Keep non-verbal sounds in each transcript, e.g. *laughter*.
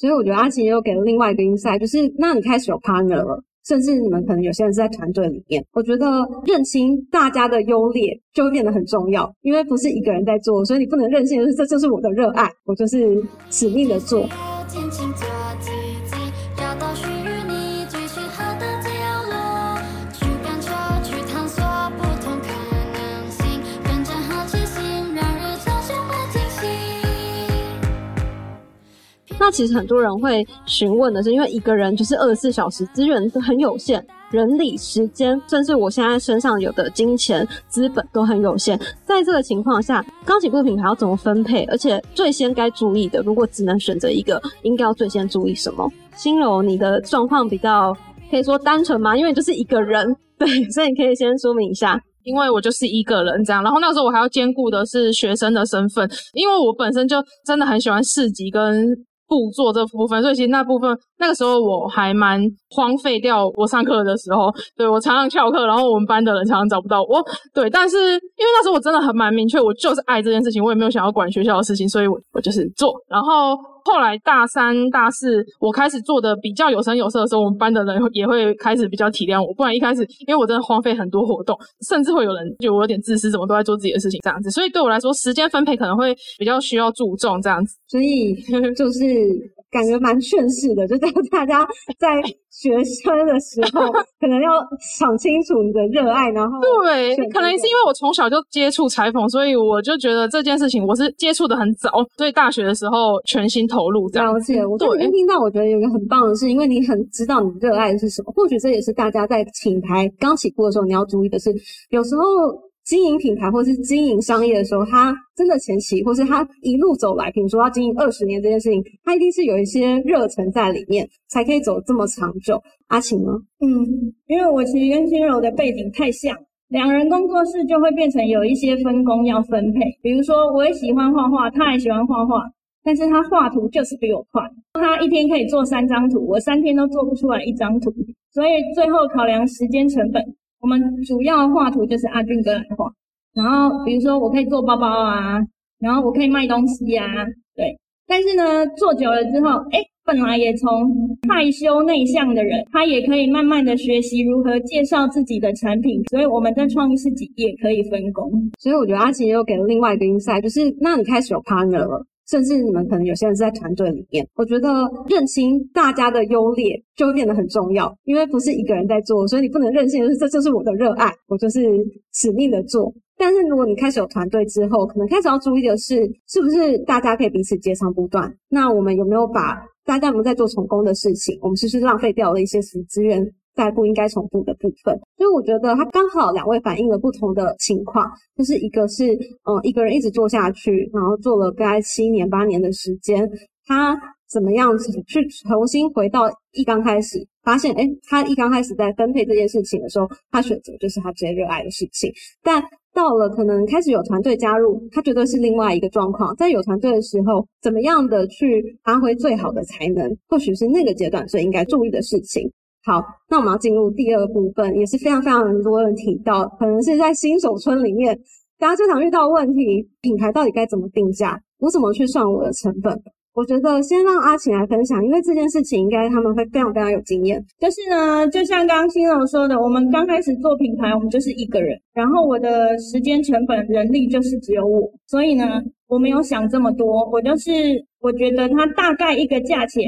所以我觉得阿奇又给了另外一个 insight，就是那你开始有 partner 了，甚至你们可能有些人是在团队里面，我觉得认清大家的优劣就会变得很重要，因为不是一个人在做，所以你不能任性，就是这就是我的热爱，我就是使命的做。那其实很多人会询问的是，因为一个人就是二十四小时资源都很有限，人力、时间，甚至我现在身上有的金钱、资本都很有限。在这个情况下，钢琴部品牌要怎么分配？而且最先该注意的，如果只能选择一个，应该要最先注意什么？心柔，你的状况比较可以说单纯吗？因为就是一个人，对，*laughs* 所以你可以先说明一下。因为我就是一个人这样，然后那时候我还要兼顾的是学生的身份，因为我本身就真的很喜欢市集跟。不做这部分，所以其实那部分那个时候我还蛮荒废掉。我上课的时候，对我常常翘课，然后我们班的人常常找不到我。对，但是因为那时候我真的很蛮明确，我就是爱这件事情，我也没有想要管学校的事情，所以我我就是做，然后。后来大三、大四，我开始做的比较有声有色的时候，我们班的人也会开始比较体谅我。不然一开始，因为我真的荒废很多活动，甚至会有人就我有点自私，怎么都在做自己的事情这样子。所以对我来说，时间分配可能会比较需要注重这样子。所以就是。感觉蛮劝世的，就在大家在学生的时候，*laughs* 可能要想清楚你的热爱，然后对，可能是因为我从小就接触裁缝，所以我就觉得这件事情我是接触的很早，所以大学的时候全心投入。这样。而且，我昨天听到，我觉得有一个很棒的是，因为你很知道你热爱的是什么，或许这也是大家在品牌刚起步的时候你要注意的是，有时候。经营品牌或是经营商业的时候，他真的前期，或是他一路走来，比如说要经营二十年这件事情，他一定是有一些热忱在里面，才可以走这么长久。阿晴呢？嗯，因为我其实跟心柔的背景太像，两人工作室就会变成有一些分工要分配。比如说，我也喜欢画画，他也喜欢画画，但是他画图就是比我快，他一天可以做三张图，我三天都做不出来一张图，所以最后考量时间成本。我们主要画图就是阿俊哥来画，然后比如说我可以做包包啊，然后我可以卖东西啊，对。但是呢，做久了之后，哎，本来也从害羞内向的人，他也可以慢慢的学习如何介绍自己的产品。所以我们在创意设计也可以分工。所以我觉得阿奇又给了另外一个 insight，就是那你开始有 partner 了。甚至你们可能有些人是在团队里面，我觉得认清大家的优劣就会变得很重要，因为不是一个人在做，所以你不能任性，就是这就是我的热爱，我就是使命的做。但是如果你开始有团队之后，可能开始要注意的是，是不是大家可以彼此接长不断？那我们有没有把大家有没有在做成功的事情？我们是不是浪费掉了一些资资源？在不应该重复的部分，所以我觉得他刚好两位反映了不同的情况，就是一个是嗯一个人一直做下去，然后做了大概七年八年的时间，他怎么样子去重新回到一刚开始，发现哎他一刚开始在分配这件事情的时候，他选择就是他最热爱的事情，但到了可能开始有团队加入，他绝对是另外一个状况，在有团队的时候，怎么样的去发挥最好的才能，或许是那个阶段最应该注意的事情。好，那我们要进入第二部分，也是非常非常多人提到，可能是在新手村里面，大家最常遇到问题，品牌到底该怎么定价？我怎么去算我的成本？我觉得先让阿晴来分享，因为这件事情应该他们会非常非常有经验。就是呢，就像刚刚新柔说的，我们刚开始做品牌，我们就是一个人，然后我的时间成本、人力就是只有我，所以呢，我没有想这么多，我就是我觉得它大概一个价钱。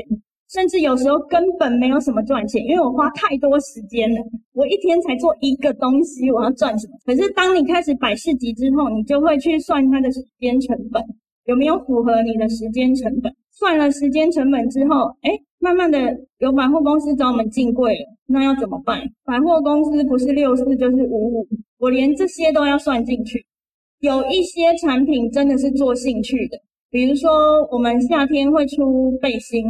甚至有时候根本没有什么赚钱，因为我花太多时间了。我一天才做一个东西，我要赚什么？可是当你开始摆市集之后，你就会去算它的时间成本有没有符合你的时间成本。算了时间成本之后，哎，慢慢的有百货公司找我们进柜了，那要怎么办？百货公司不是六四就是五五，我连这些都要算进去。有一些产品真的是做兴趣的，比如说我们夏天会出背心。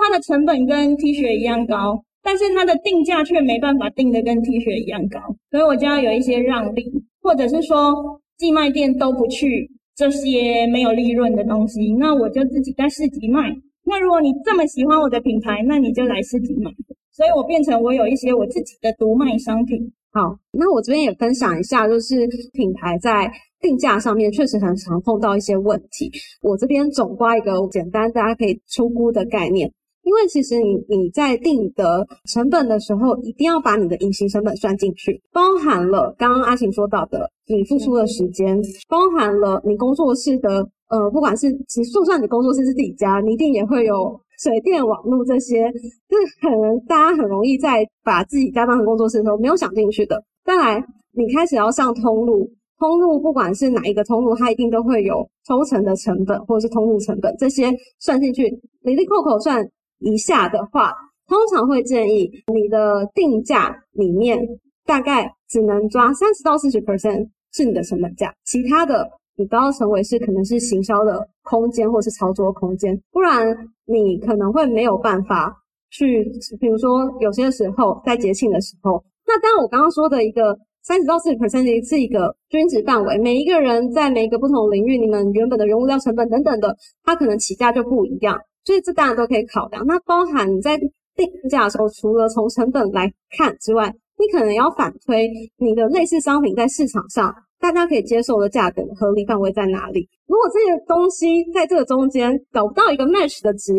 它的成本跟 T 恤一样高，但是它的定价却没办法定的跟 T 恤一样高，所以我就要有一些让利，或者是说寄卖店都不去这些没有利润的东西，那我就自己在市集卖。那如果你这么喜欢我的品牌，那你就来市集买。所以我变成我有一些我自己的独卖商品。好，那我这边也分享一下，就是品牌在。定价上面确实很常碰到一些问题，我这边总刮一个简单大家可以出估的概念。因为其实你你在定的成本的时候，一定要把你的隐形成本算进去，包含了刚刚阿晴说到的你付出的时间，包含了你工作室的呃，不管是其实就算你工作室是自己家，你一定也会有水电网络这些，就是可能大家很容易在把自己家当成工作室的时候没有想进去的。再来，你开始要上通路。通路不管是哪一个通路，它一定都会有抽成的成本或者是通路成本，这些算进去，里里扣扣算一下的话，通常会建议你的定价里面大概只能抓三十到四十 percent 是你的成本价，其他的你都要成为是可能是行销的空间或是操作空间，不然你可能会没有办法去，比如说有些时候在节庆的时候，那当然我刚刚说的一个。三十到四十 percent 是一个均值范围，每一个人在每一个不同领域，你们原本的原物料成本等等的，它可能起价就不一样，所以这当然都可以考量。那包含你在定价的时候，除了从成本来看之外，你可能要反推你的类似商品在市场上大家可以接受的价格合理范围在哪里。如果这些东西在这个中间找不到一个 match 的值，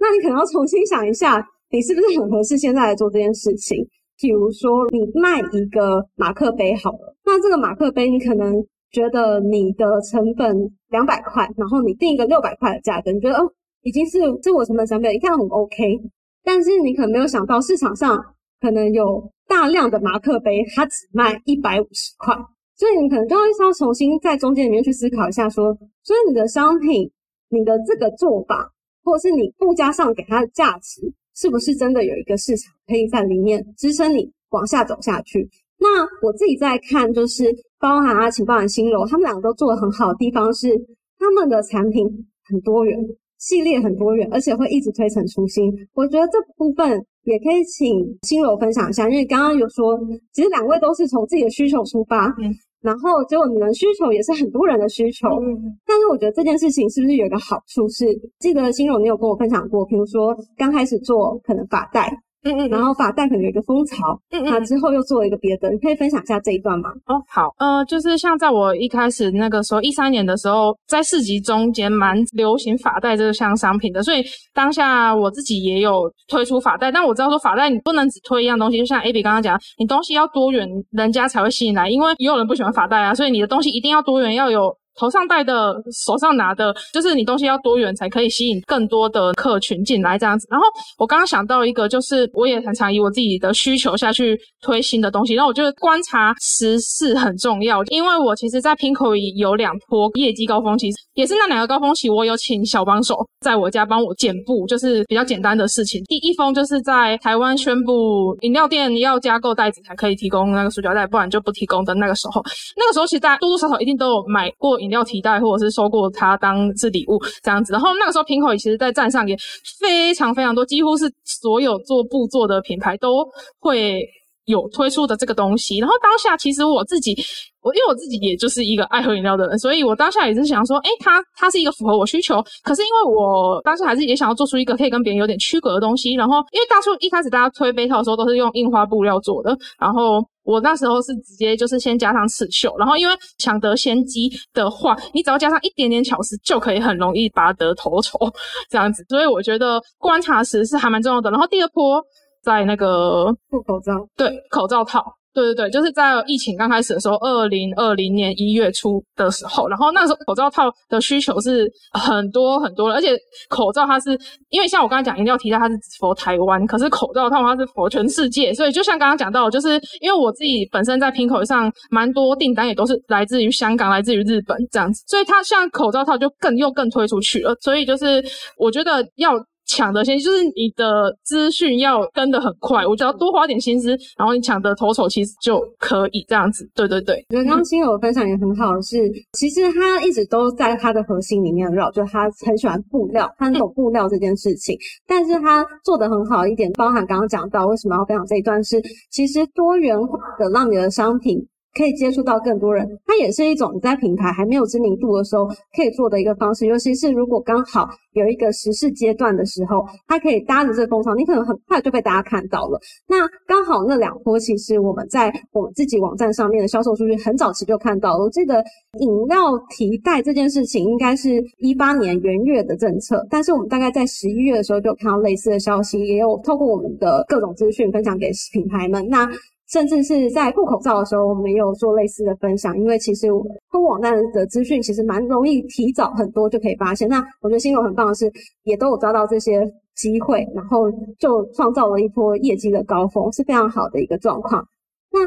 那你可能要重新想一下，你是不是很合适现在来做这件事情。比如说，你卖一个马克杯好了，那这个马克杯你可能觉得你的成本两百块，然后你定一个六百块的价格，你觉得哦，已经是自我成本成本，一看很 OK。但是你可能没有想到市场上可能有大量的马克杯，它只卖一百五十块，所以你可能就会要重新在中间里面去思考一下，说，所以你的商品，你的这个做法，或者是你附加上给它的价值。是不是真的有一个市场可以在里面支撑你往下走下去？那我自己在看，就是包含阿晴、包含新柔，他们两个都做的很好的地方是，他们的产品很多元，系列很多元，而且会一直推陈出新。我觉得这部分也可以请新柔分享一下，因为刚刚有说，其实两位都是从自己的需求出发。嗯然后结果你们需求也是很多人的需求，嗯但是我觉得这件事情是不是有一个好处是，记得新柔你有跟我分享过，比如说刚开始做可能发带。嗯嗯，然后发带可能有一个风潮，嗯嗯，那之后又做了一个别的，你可以分享一下这一段吗？哦，好，呃，就是像在我一开始那个时候，一三年的时候，在市集中间蛮流行发带这项商品的，所以当下我自己也有推出发带，但我知道说发带你不能只推一样东西，就像 A B 刚刚讲，你东西要多元，人家才会吸引来，因为也有人不喜欢发带啊，所以你的东西一定要多元，要有。头上戴的，手上拿的，就是你东西要多元，才可以吸引更多的客群进来这样子。然后我刚刚想到一个，就是我也很常以我自己的需求下去推新的东西。然后我觉得观察时事很重要，因为我其实，在 Pinko 有两波业绩高峰期，也是那两个高峰期，我有请小帮手在我家帮我剪布，就是比较简单的事情。第一封就是在台湾宣布饮料店要加购袋子才可以提供那个塑胶袋，不然就不提供的那个时候。那个时候其实大家多多少少一定都有买过。饮料提袋，或者是收过它当是礼物这样子，然后那个时候瓶口其实在站上也非常非常多，几乎是所有做布做的品牌都会有推出的这个东西。然后当下其实我自己，我因为我自己也就是一个爱喝饮料的人，所以我当下也是想说，哎，它它是一个符合我需求，可是因为我当时还是也想要做出一个可以跟别人有点区隔的东西。然后因为当初一开始大家推杯套的时候都是用印花布料做的，然后。我那时候是直接就是先加上刺绣，然后因为抢得先机的话，你只要加上一点点巧思，就可以很容易拔得头筹 *laughs* 这样子。所以我觉得观察时是还蛮重要的。然后第二波在那个布口罩，对口罩套。对对对，就是在疫情刚开始的时候，二零二零年一月初的时候，然后那时候口罩套的需求是很多很多的，而且口罩它是因为像我刚才讲一定要提到它是佛台湾，可是口罩套它是佛全世界，所以就像刚刚讲到，就是因为我自己本身在拼口上蛮多订单也都是来自于香港、来自于日本这样子，所以它像口罩套就更又更推出去了，所以就是我觉得要。抢得先就是你的资讯要跟得很快，我只要多花点心思，然后你抢得头筹，其实就可以这样子。对对对，我觉得刚刚新友分享也很好，是其实他一直都在他的核心里面绕，就他很喜欢布料，他很懂布料这件事情。*laughs* 但是他做的很好一点，包含刚刚讲到为什么要分享这一段，是其实多元化的让你的商品。可以接触到更多人，它也是一种你在品牌还没有知名度的时候可以做的一个方式。尤其是如果刚好有一个时事阶段的时候，它可以搭着这个风潮，你可能很快就被大家看到了。那刚好那两波，其实我们在我们自己网站上面的销售数据很早期就看到了。这个饮料提袋这件事情，应该是一八年元月的政策，但是我们大概在十一月的时候就看到类似的消息，也有透过我们的各种资讯分享给品牌们。那甚至是在布口罩的时候，我们也有做类似的分享。因为其实通网站的资讯其实蛮容易提早很多就可以发现。那我觉得新友很棒的是，也都有抓到这些机会，然后就创造了一波业绩的高峰，是非常好的一个状况。那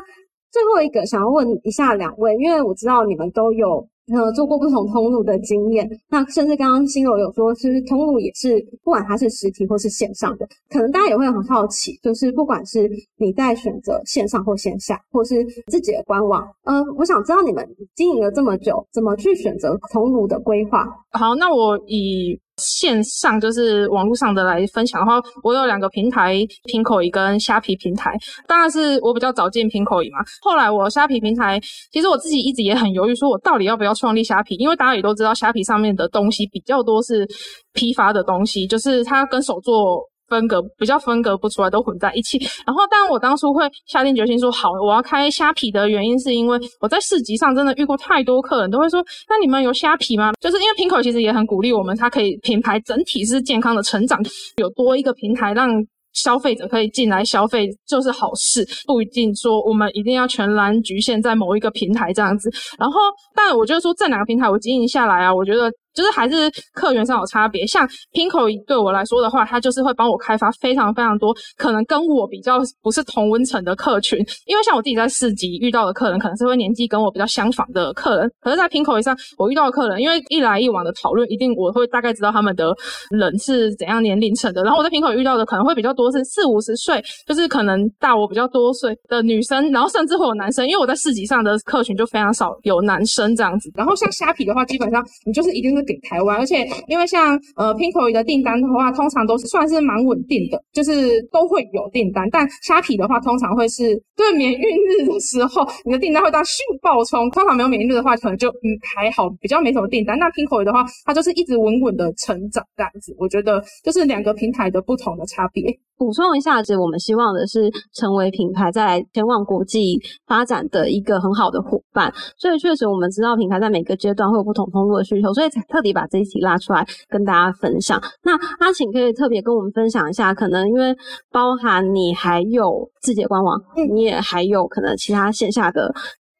最后一个想要问一下两位，因为我知道你们都有。呃，做过不同通路的经验，那甚至刚刚新友有说，其实通路也是不管它是实体或是线上的，可能大家也会很好奇，就是不管是你在选择线上或线下，或是自己的官网，呃，我想知道你们经营了这么久，怎么去选择通路的规划？好，那我以。线上就是网络上的来分享的话，我有两个平台，拼口语跟虾皮平台。当然是我比较早进拼口语嘛。后来我虾皮平台，其实我自己一直也很犹豫，说我到底要不要创立虾皮？因为大家也都知道，虾皮上面的东西比较多是批发的东西，就是它跟手做。分隔比较分隔不出来，都混在一起。然后，但我当初会下定决心说好，我要开虾皮的原因，是因为我在市集上真的遇过太多客人，都会说：“那你们有虾皮吗？”就是因为平口其实也很鼓励我们，它可以品牌整体是健康的成长，有多一个平台让消费者可以进来消费，就是好事，不一定说我们一定要全然局限在某一个平台这样子。然后，但我觉得说这两个平台我经营下来啊，我觉得。就是还是客源上有差别，像 Pinko 对我来说的话，它就是会帮我开发非常非常多可能跟我比较不是同温层的客群，因为像我自己在市集遇到的客人，可能是会年纪跟我比较相仿的客人，可是，在 Pinko 上我遇到的客人，因为一来一往的讨论，一定我会大概知道他们的人是怎样年龄层的，然后我在 Pinko 遇到的可能会比较多是四五十岁，就是可能大我比较多岁的女生，然后甚至会有男生，因为我在市集上的客群就非常少有男生这样子，然后像虾皮的话，基本上你就是一定是。给台湾，而且因为像呃 Pinko 的订单的话，通常都是算是蛮稳定的，就是都会有订单。但虾皮的话，通常会是对免运日的时候，你的订单会到迅爆冲。通常没有免运日的话，可能就嗯还好，比较没什么订单。那 Pinko 的话，它就是一直稳稳的成长这样子。我觉得就是两个平台的不同的差别。补充一下子，我们希望的是成为品牌在前往国际发展的一个很好的伙伴。所以确实我们知道品牌在每个阶段会有不同通路的需求，所以才特地把这一题拉出来跟大家分享。那阿晴可以特别跟我们分享一下，可能因为包含你还有自己的官网，你也还有可能其他线下的。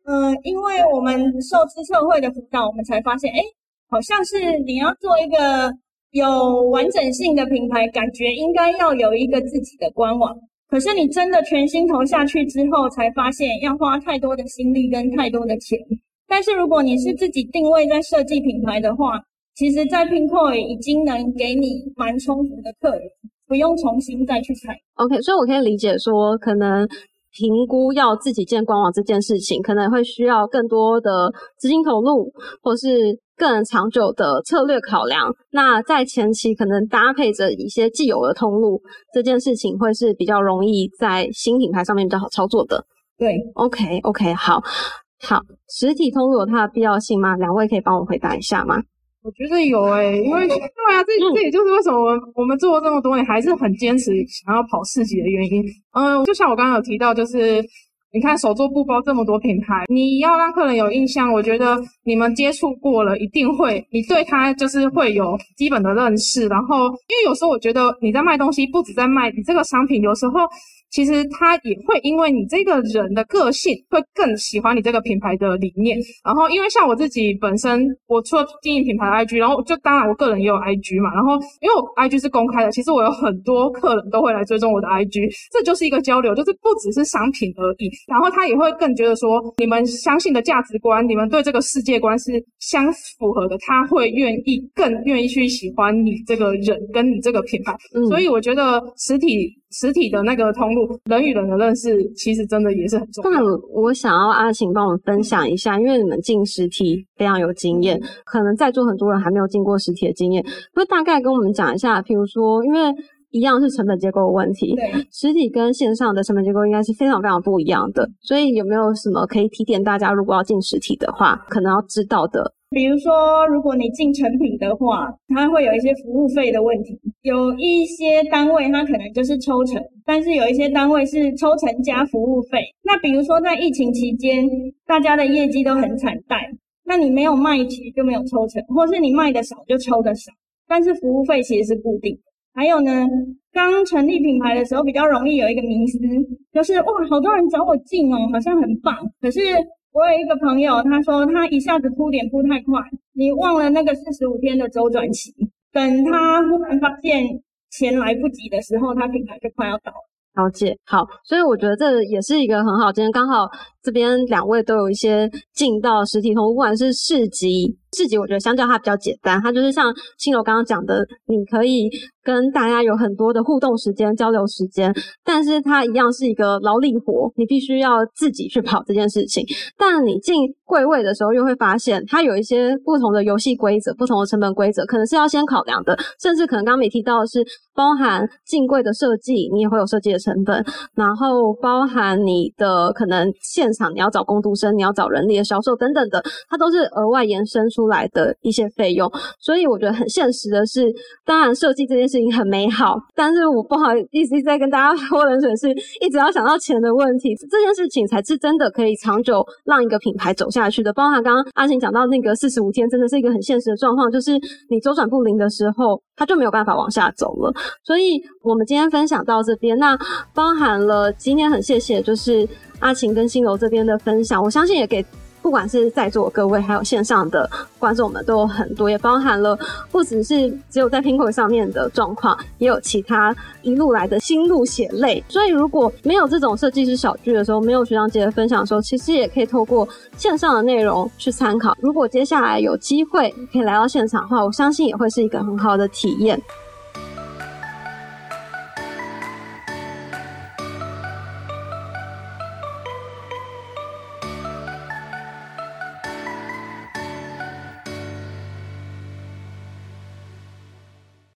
嗯，因为我们受资策会的辅导，我们才发现，哎，好像是你要做一个。有完整性的品牌，感觉应该要有一个自己的官网。可是你真的全心投下去之后，才发现要花太多的心力跟太多的钱。但是如果你是自己定位在设计品牌的话，其实，在 Pinko 已经能给你蛮充足的客源，不用重新再去采。OK，所以我可以理解说，可能评估要自己建官网这件事情，可能会需要更多的资金投入，或是。更长久的策略考量，那在前期可能搭配着一些既有的通路，这件事情会是比较容易在新品牌上面比较好操作的。对，OK OK，好，好，实体通路有它的必要性吗？两位可以帮我回答一下吗？我觉得有诶，因为对啊，这这也就是为什么我们我们做了这么多年，还是很坚持想要跑市集的原因。嗯，就像我刚刚有提到，就是。你看手做布包这么多品牌，你要让客人有印象，我觉得你们接触过了，一定会，你对他就是会有基本的认识。然后，因为有时候我觉得你在卖东西，不止在卖你这个商品，有时候。其实他也会因为你这个人的个性，会更喜欢你这个品牌的理念。然后，因为像我自己本身，我除了经营品牌 IG，然后就当然我个人也有 IG 嘛。然后，因为我 IG 是公开的，其实我有很多客人都会来追踪我的 IG，这就是一个交流，就是不只是商品而已。然后他也会更觉得说，你们相信的价值观，你们对这个世界观是相符合的，他会愿意更愿意去喜欢你这个人跟你这个品牌。所以我觉得实体。实体的那个通路，人与人的认识，其实真的也是很重要。那我想要阿晴帮我们分享一下，因为你们进实体非常有经验，可能在座很多人还没有进过实体的经验，会大概跟我们讲一下。譬如说，因为一样是成本结构的问题，对，实体跟线上的成本结构应该是非常非常不一样的。所以有没有什么可以提点大家，如果要进实体的话，可能要知道的？比如说，如果你进成品的话，它会有一些服务费的问题。有一些单位它可能就是抽成，但是有一些单位是抽成加服务费。那比如说在疫情期间，大家的业绩都很惨淡，那你没有卖其实就没有抽成，或是你卖的少就抽的少。但是服务费其实是固定的。还有呢，刚成立品牌的时候比较容易有一个迷思，就是哇，好多人找我进哦，好像很棒，可是。我有一个朋友，他说他一下子铺点铺太快，你忘了那个四十五天的周转期，等他忽然发现钱来不及的时候，他品牌就快要倒了。了解，好，所以我觉得这也是一个很好。今天刚好这边两位都有一些进到实体通，不管是市集。市集我觉得相较它比较简单，它就是像青楼刚刚讲的，你可以跟大家有很多的互动时间、交流时间，但是它一样是一个劳力活，你必须要自己去跑这件事情。但你进柜位的时候，又会发现它有一些不同的游戏规则、不同的成本规则，可能是要先考量的，甚至可能刚刚没提到的是包含进柜的设计，你也会有设计的成本，然后包含你的可能现场你要找工读生、你要找人力的销售等等的，它都是额外延伸出。出来的一些费用，所以我觉得很现实的是，当然设计这件事情很美好，但是我不好意思再跟大家泼冷水，是一直要想到钱的问题，这件事情才是真的可以长久让一个品牌走下去的。包含刚刚阿晴讲到那个四十五天，真的是一个很现实的状况，就是你周转不灵的时候，它就没有办法往下走了。所以我们今天分享到这边，那包含了今天很谢谢，就是阿晴跟新楼这边的分享，我相信也给。不管是在座各位，还有线上的观众们，都有很多，也包含了不只是只有在苹果上面的状况，也有其他一路来的心路血泪。所以，如果没有这种设计师小聚的时候，没有学长姐的分享的时候，其实也可以透过线上的内容去参考。如果接下来有机会可以来到现场的话，我相信也会是一个很好的体验。